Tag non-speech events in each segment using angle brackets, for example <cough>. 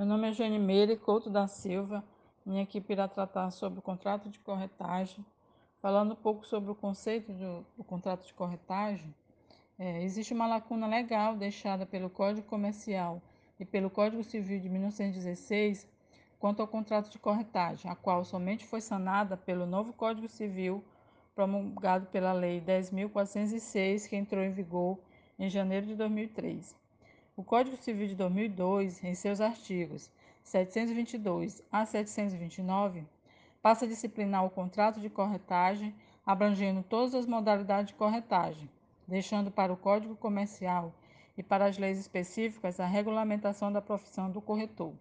Meu nome é Jane Meire Couto da Silva. Minha equipe irá tratar sobre o contrato de corretagem. Falando um pouco sobre o conceito do, do contrato de corretagem, é, existe uma lacuna legal deixada pelo Código Comercial e pelo Código Civil de 1916 quanto ao contrato de corretagem, a qual somente foi sanada pelo novo Código Civil promulgado pela Lei 10.406, que entrou em vigor em janeiro de 2003. O Código Civil de 2002, em seus artigos 722 a 729, passa a disciplinar o contrato de corretagem, abrangendo todas as modalidades de corretagem, deixando para o Código Comercial e para as leis específicas a regulamentação da profissão do corretor.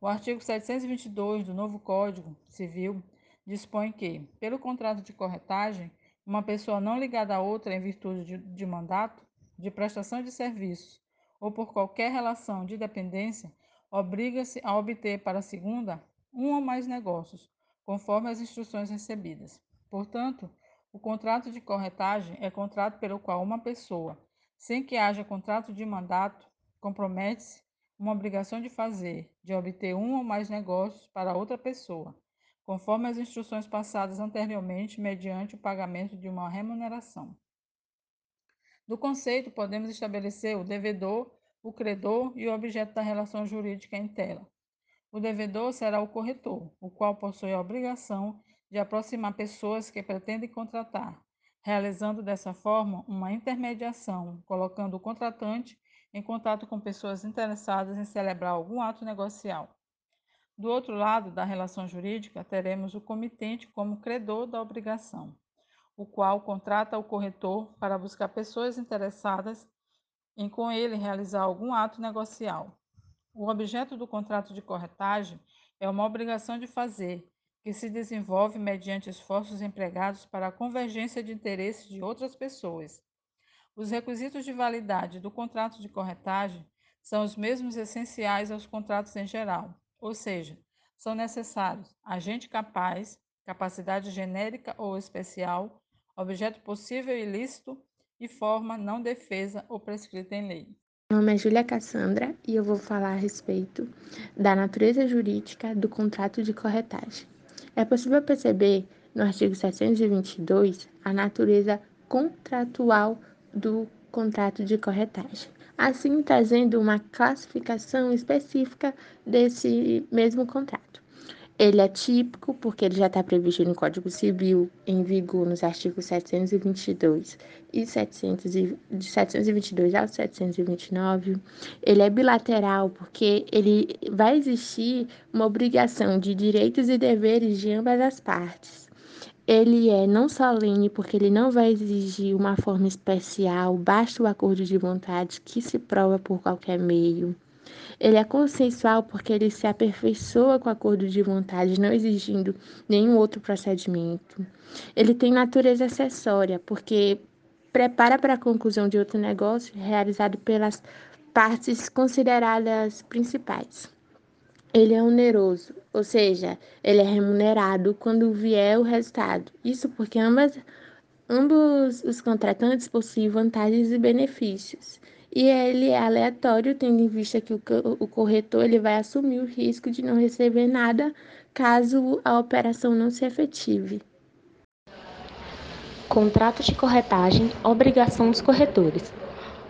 O artigo 722 do novo Código Civil dispõe que, pelo contrato de corretagem, uma pessoa não ligada a outra em virtude de, de mandato, de prestação de serviços ou por qualquer relação de dependência, obriga-se a obter para a segunda um ou mais negócios, conforme as instruções recebidas. Portanto, o contrato de corretagem é contrato pelo qual uma pessoa, sem que haja contrato de mandato, compromete-se uma obrigação de fazer, de obter um ou mais negócios para outra pessoa, conforme as instruções passadas anteriormente, mediante o pagamento de uma remuneração. Do conceito, podemos estabelecer o devedor, o credor e o objeto da relação jurídica em tela. O devedor será o corretor, o qual possui a obrigação de aproximar pessoas que pretendem contratar, realizando dessa forma uma intermediação, colocando o contratante em contato com pessoas interessadas em celebrar algum ato negocial. Do outro lado da relação jurídica, teremos o comitente como credor da obrigação o qual contrata o corretor para buscar pessoas interessadas em com ele realizar algum ato negocial. O objeto do contrato de corretagem é uma obrigação de fazer, que se desenvolve mediante esforços empregados para a convergência de interesses de outras pessoas. Os requisitos de validade do contrato de corretagem são os mesmos essenciais aos contratos em geral, ou seja, são necessários agente capaz, capacidade genérica ou especial, objeto possível ilícito e forma não defesa ou prescrita em lei. Meu nome é Júlia Cassandra e eu vou falar a respeito da natureza jurídica do contrato de corretagem. É possível perceber no artigo 722 a natureza contratual do contrato de corretagem, assim trazendo uma classificação específica desse mesmo contrato. Ele é típico porque ele já está previsto no Código Civil, em vigor nos artigos 722 e 700 e, de 722 ao 729. Ele é bilateral porque ele vai existir uma obrigação de direitos e deveres de ambas as partes. Ele é não solene porque ele não vai exigir uma forma especial, basta o acordo de vontade que se prova por qualquer meio. Ele é consensual porque ele se aperfeiçoa com acordo de vontade, não exigindo nenhum outro procedimento. Ele tem natureza acessória, porque prepara para a conclusão de outro negócio realizado pelas partes consideradas principais. Ele é oneroso, ou seja, ele é remunerado quando vier o resultado. Isso porque ambas, ambos os contratantes possuem vantagens e benefícios e ele é aleatório, tendo em vista que o corretor ele vai assumir o risco de não receber nada caso a operação não se efetive. Contrato de corretagem, obrigação dos corretores.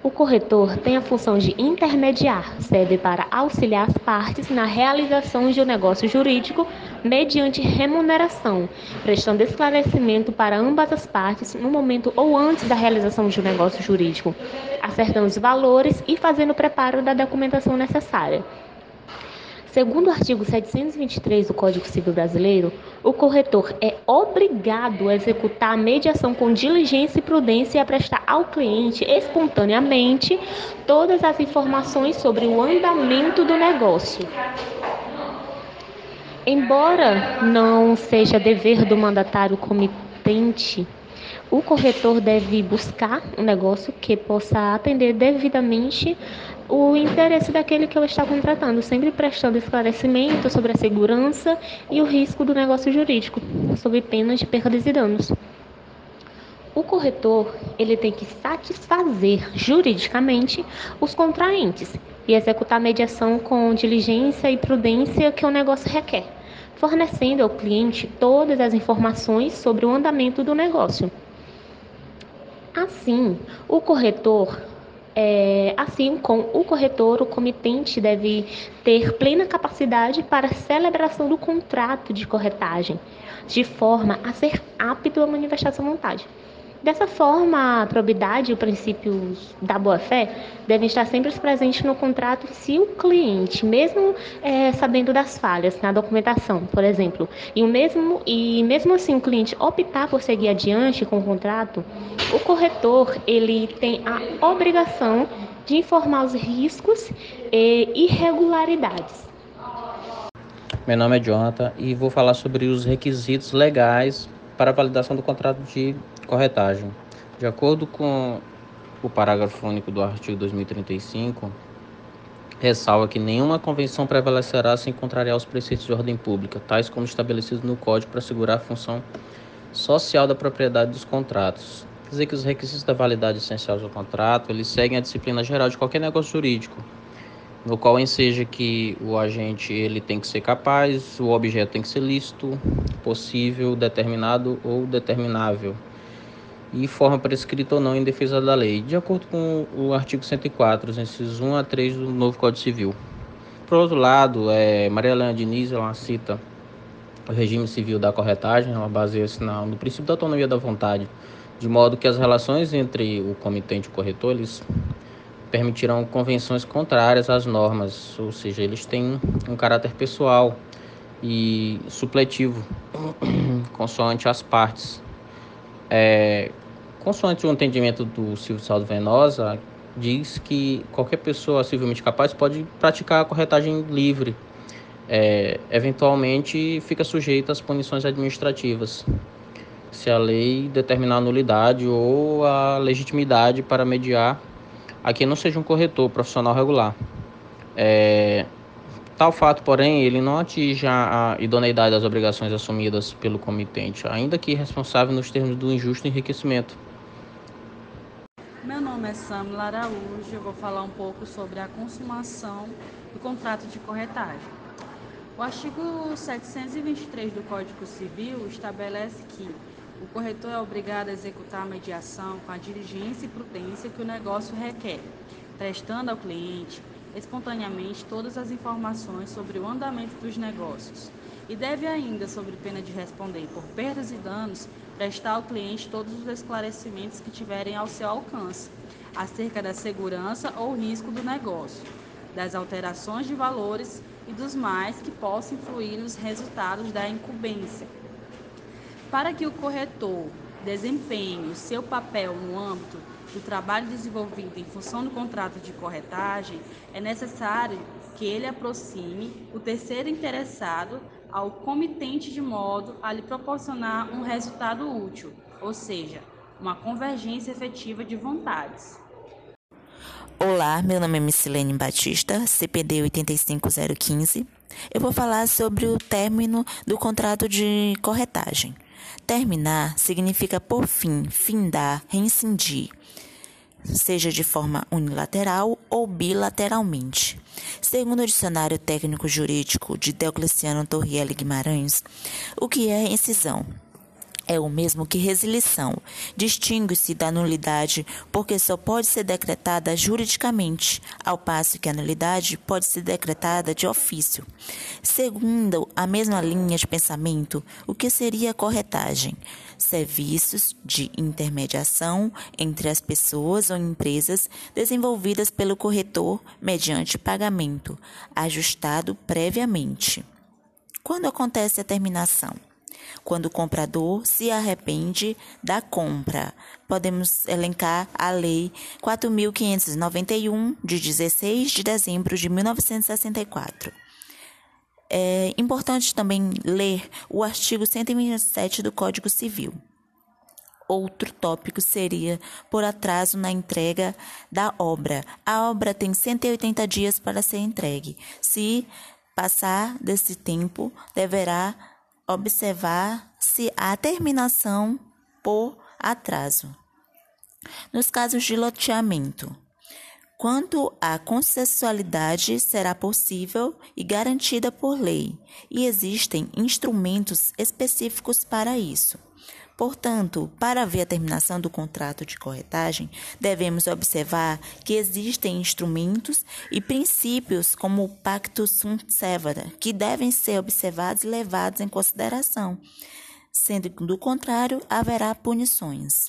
O corretor tem a função de intermediar, serve para auxiliar as partes na realização de um negócio jurídico mediante remuneração, prestando esclarecimento para ambas as partes no momento ou antes da realização de um negócio jurídico, acertando os valores e fazendo o preparo da documentação necessária. Segundo o artigo 723 do Código Civil Brasileiro, o corretor é obrigado a executar a mediação com diligência e prudência e a prestar ao cliente espontaneamente todas as informações sobre o andamento do negócio. Embora não seja dever do mandatário comitente o corretor deve buscar um negócio que possa atender devidamente o interesse daquele que ele está contratando, sempre prestando esclarecimento sobre a segurança e o risco do negócio jurídico, sob pena de perdas e danos. O corretor ele tem que satisfazer juridicamente os contraentes, e executar a mediação com diligência e prudência que o negócio requer, fornecendo ao cliente todas as informações sobre o andamento do negócio. Assim, o corretor é, assim como o corretor, o comitente deve ter plena capacidade para celebração do contrato de corretagem, de forma a ser apto a manifestar sua vontade. Dessa forma, a probidade e os princípios da boa-fé devem estar sempre presentes no contrato se o cliente, mesmo é, sabendo das falhas na documentação, por exemplo, e, o mesmo, e mesmo assim o cliente optar por seguir adiante com o contrato, o corretor ele tem a obrigação de informar os riscos e irregularidades. Meu nome é Jonathan e vou falar sobre os requisitos legais para a validação do contrato de corretagem. De acordo com o parágrafo único do artigo 2035, ressalva que nenhuma convenção prevalecerá sem contrariar os preceitos de ordem pública, tais como estabelecidos no Código para assegurar a função social da propriedade dos contratos. Quer dizer que os requisitos da validade essencial do contrato, eles seguem a disciplina geral de qualquer negócio jurídico, no qual enseja que o agente ele tem que ser capaz, o objeto tem que ser lícito, possível, determinado ou determinável e forma prescrita ou não em defesa da lei, de acordo com o artigo 104, incisos 1 a 3 do novo Código Civil. Por outro lado, é, Maria Helena Diniz ela cita o regime civil da corretagem, ela baseia-se no princípio da autonomia da vontade, de modo que as relações entre o comitente e o corretor eles permitirão convenções contrárias às normas, ou seja, eles têm um caráter pessoal e supletivo, <clears throat> consoante as partes. É, consoante o entendimento do Silvio Saldo Venosa, diz que qualquer pessoa civilmente capaz pode praticar a corretagem livre. É, eventualmente fica sujeita às punições administrativas, se a lei determinar a nulidade ou a legitimidade para mediar a quem não seja um corretor profissional regular. É, Tal fato, porém, ele não atinge a, idoneidade das obrigações assumidas pelo comitente, ainda que responsável nos termos do injusto enriquecimento. Meu nome é Samila Araújo, eu vou falar um pouco sobre a consumação do contrato de corretagem. O artigo 723 do Código Civil estabelece que o corretor é obrigado a executar a mediação com a diligência e prudência que o negócio requer, prestando ao cliente espontaneamente todas as informações sobre o andamento dos negócios e deve ainda, sob pena de responder por perdas e danos, prestar ao cliente todos os esclarecimentos que tiverem ao seu alcance acerca da segurança ou risco do negócio, das alterações de valores e dos mais que possam influir nos resultados da incumbência. Para que o corretor desempenhe o seu papel no âmbito do trabalho desenvolvido em função do contrato de corretagem, é necessário que ele aproxime o terceiro interessado ao comitente de modo a lhe proporcionar um resultado útil, ou seja, uma convergência efetiva de vontades. Olá, meu nome é Missilene Batista, CPD 85015. Eu vou falar sobre o término do contrato de corretagem. Terminar significa por fim, findar, reincindir, seja de forma unilateral ou bilateralmente. Segundo o Dicionário Técnico Jurídico de Deocleciano Torrielli Guimarães, o que é incisão? É o mesmo que resilição. Distingue-se da nulidade porque só pode ser decretada juridicamente, ao passo que a nulidade pode ser decretada de ofício. Segundo a mesma linha de pensamento, o que seria corretagem? Serviços de intermediação entre as pessoas ou empresas desenvolvidas pelo corretor mediante pagamento, ajustado previamente. Quando acontece a terminação? Quando o comprador se arrepende da compra. Podemos elencar a Lei 4.591, de 16 de dezembro de 1964. É importante também ler o artigo 127 do Código Civil. Outro tópico seria por atraso na entrega da obra. A obra tem 180 dias para ser entregue. Se passar desse tempo, deverá observar-se a terminação por atraso. Nos casos de loteamento, Quanto à consensualidade, será possível e garantida por lei, e existem instrumentos específicos para isso. Portanto, para ver a terminação do contrato de corretagem, devemos observar que existem instrumentos e princípios como o Pacto Sunt Servanda, que devem ser observados e levados em consideração. Sendo do contrário, haverá punições.